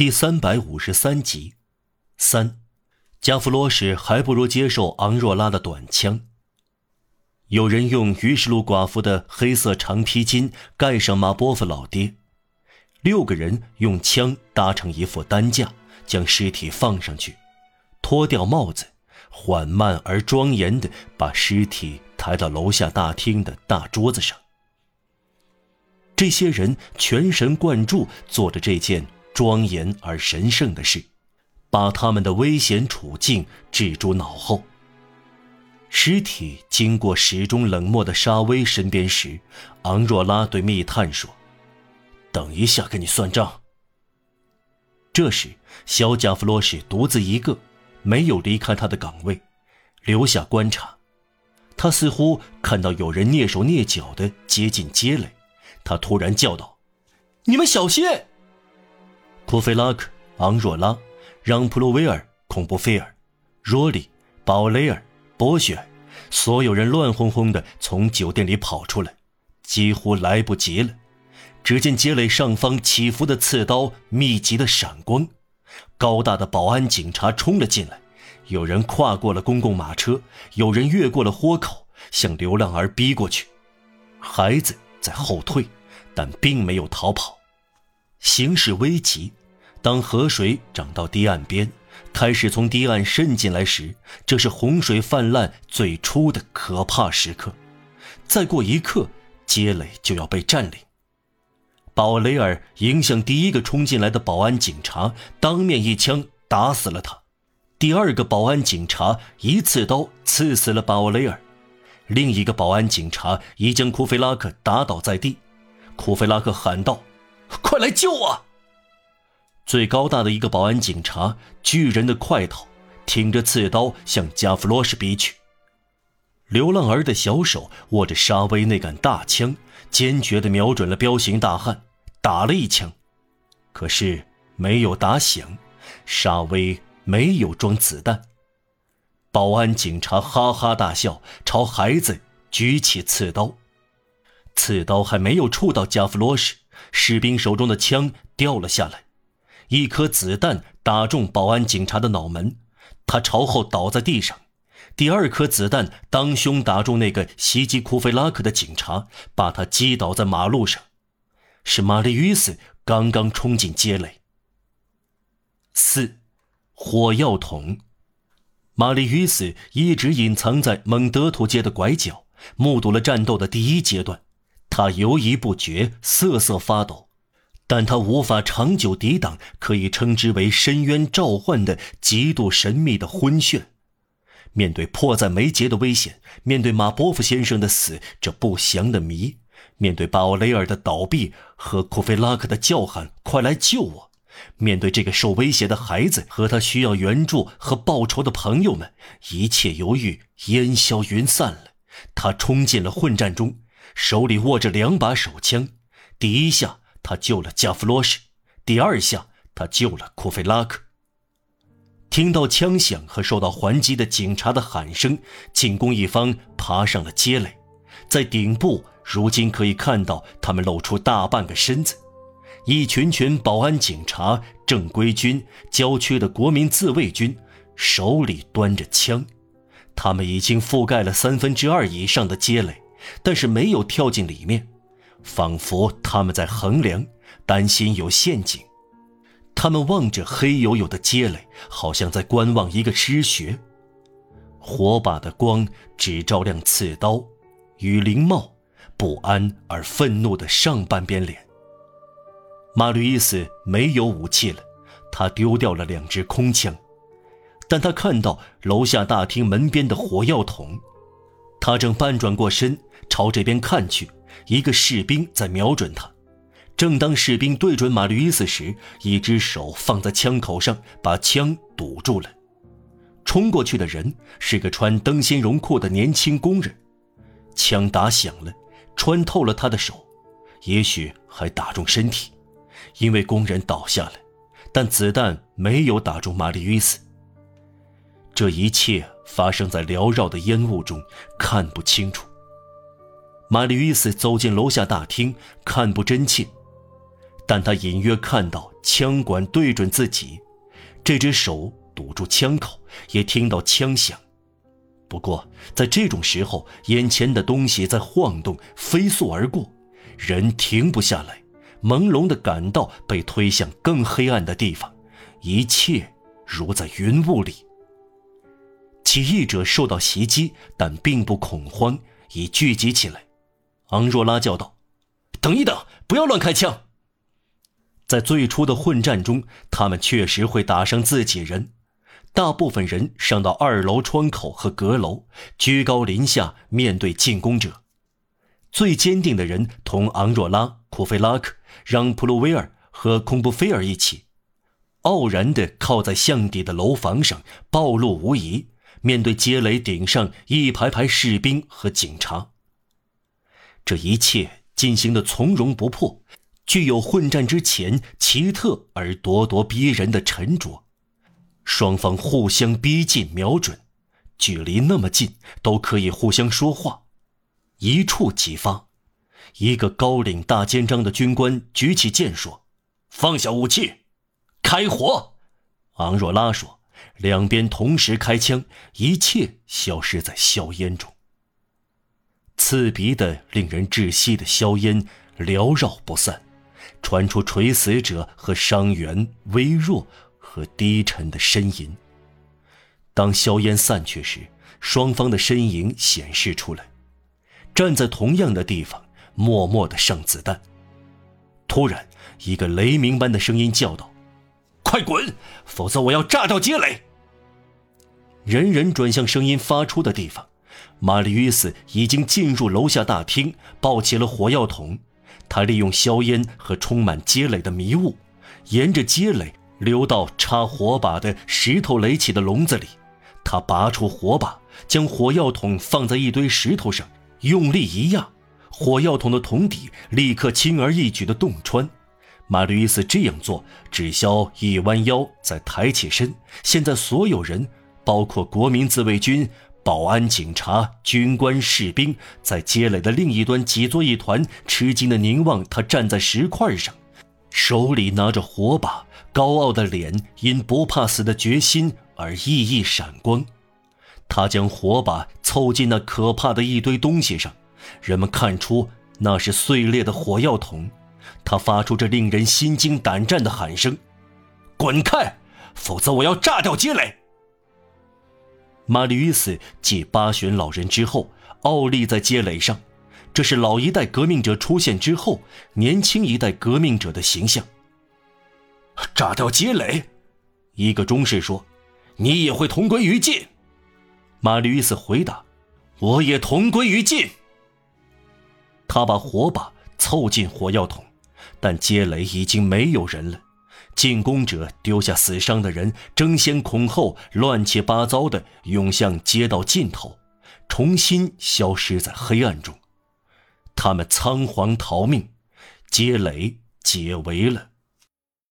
第三百五十三集，三，加弗罗什还不如接受昂若拉的短枪。有人用于世路寡妇的黑色长披巾盖上马波夫老爹，六个人用枪搭成一副担架，将尸体放上去，脱掉帽子，缓慢而庄严地把尸体抬到楼下大厅的大桌子上。这些人全神贯注做着这件庄严而神圣的事，把他们的危险处境置诸脑后。尸体经过始终冷漠的沙威身边时，昂若拉对密探说：“等一下，跟你算账。”这时，小贾弗罗什独自一个，没有离开他的岗位，留下观察。他似乎看到有人蹑手蹑脚地接近街垒。他突然叫道：“你们小心！”库菲拉克、昂若拉、让·普洛维尔、孔布菲尔、若里、保雷尔、博雪尔，所有人乱哄哄地从酒店里跑出来，几乎来不及了。只见街垒上方起伏的刺刀密集的闪光，高大的保安警察冲了进来，有人跨过了公共马车，有人越过了豁口，向流浪儿逼过去，孩子。在后退，但并没有逃跑。形势危急，当河水涨到堤岸边，开始从堤岸渗进来时，这是洪水泛滥最初的可怕时刻。再过一刻，街垒就要被占领。保雷尔迎向第一个冲进来的保安警察，当面一枪打死了他。第二个保安警察一刺刀刺死了保雷尔。另一个保安警察已将库菲拉克打倒在地，库菲拉克喊道：“快来救我！”最高大的一个保安警察，巨人的块头，挺着刺刀向加弗罗什逼去。流浪儿的小手握着沙威那杆大枪，坚决地瞄准了彪形大汉，打了一枪，可是没有打响，沙威没有装子弹。保安警察哈哈大笑，朝孩子举起刺刀。刺刀还没有触到加弗罗什，士兵手中的枪掉了下来，一颗子弹打中保安警察的脑门，他朝后倒在地上。第二颗子弹当胸打中那个袭击库菲拉克的警察，把他击倒在马路上。是玛丽·斯刚刚冲进街垒。四，火药桶。玛丽·与斯一直隐藏在蒙德图街的拐角，目睹了战斗的第一阶段。他犹疑不决，瑟瑟发抖，但他无法长久抵挡可以称之为深渊召唤的极度神秘的昏眩。面对迫在眉睫的危险，面对马波夫先生的死这不祥的谜，面对巴奥雷尔的倒闭和库菲拉克的叫喊：“快来救我！”面对这个受威胁的孩子和他需要援助和报仇的朋友们，一切犹豫烟消云散了。他冲进了混战中，手里握着两把手枪。第一下，他救了加弗罗什；第二下，他救了库菲拉克。听到枪响和受到还击的警察的喊声，进攻一方爬上了街垒，在顶部，如今可以看到他们露出大半个身子。一群群保安警察、正规军、郊区的国民自卫军，手里端着枪，他们已经覆盖了三分之二以上的街垒，但是没有跳进里面，仿佛他们在衡量，担心有陷阱。他们望着黑黝黝的街垒，好像在观望一个失穴。火把的光只照亮刺刀、雨林帽、不安而愤怒的上半边脸。马吕伊斯没有武器了，他丢掉了两支空枪，但他看到楼下大厅门边的火药桶，他正半转过身朝这边看去，一个士兵在瞄准他。正当士兵对准马吕伊斯时，一只手放在枪口上，把枪堵住了。冲过去的人是个穿灯芯绒裤的年轻工人，枪打响了，穿透了他的手，也许还打中身体。因为工人倒下了，但子弹没有打中玛丽·与斯。这一切发生在缭绕的烟雾中，看不清楚。玛丽·与斯走进楼下大厅，看不真切，但他隐约看到枪管对准自己，这只手堵住枪口，也听到枪响。不过，在这种时候，眼前的东西在晃动，飞速而过，人停不下来，朦胧的感到被推向更黑暗的地方，一切如在云雾里。起义者受到袭击，但并不恐慌，已聚集起来。昂若拉叫道：“等一等，不要乱开枪。”在最初的混战中，他们确实会打伤自己人。大部分人上到二楼窗口和阁楼，居高临下面对进攻者。最坚定的人同昂若拉、库菲拉克、让普鲁威尔和孔布菲尔一起，傲然地靠在巷底的楼房上，暴露无遗，面对街垒顶上一排排士兵和警察。这一切进行的从容不迫，具有混战之前奇特而咄咄逼人的沉着。双方互相逼近，瞄准，距离那么近，都可以互相说话，一触即发。一个高领大肩章的军官举起剑说：“放下武器，开火。”昂若拉说：“两边同时开枪，一切消失在硝烟中。刺鼻的、令人窒息的硝烟缭绕不散，传出垂死者和伤员微弱。”和低沉的呻吟。当硝烟散去时，双方的身影显示出来，站在同样的地方，默默的上子弹。突然，一个雷鸣般的声音叫道：“快滚，否则我要炸掉街垒！”人人转向声音发出的地方。玛丽约斯已经进入楼下大厅，抱起了火药桶。他利用硝烟和充满街垒的迷雾，沿着街垒。流到插火把的石头垒起的笼子里，他拔出火把，将火药桶放在一堆石头上，用力一压，火药桶的桶底立刻轻而易举地洞穿。马吕伊斯这样做，只消一弯腰，再抬起身。现在所有人，包括国民自卫军、保安、警察、军官、士兵，在街垒的另一端挤作一团，吃惊地凝望他站在石块上，手里拿着火把。高傲的脸因不怕死的决心而熠熠闪光。他将火把凑近那可怕的一堆东西上，人们看出那是碎裂的火药桶。他发出这令人心惊胆战的喊声：“滚开，否则我要炸掉街垒！”马吕斯继八旬老人之后，傲立在街垒上。这是老一代革命者出现之后，年轻一代革命者的形象。炸掉街垒，一个中士说：“你也会同归于尽。”马吕斯回答：“我也同归于尽。”他把火把凑近火药桶，但街垒已经没有人了。进攻者丢下死伤的人，争先恐后、乱七八糟地涌向街道尽头，重新消失在黑暗中。他们仓皇逃命，街垒解围了。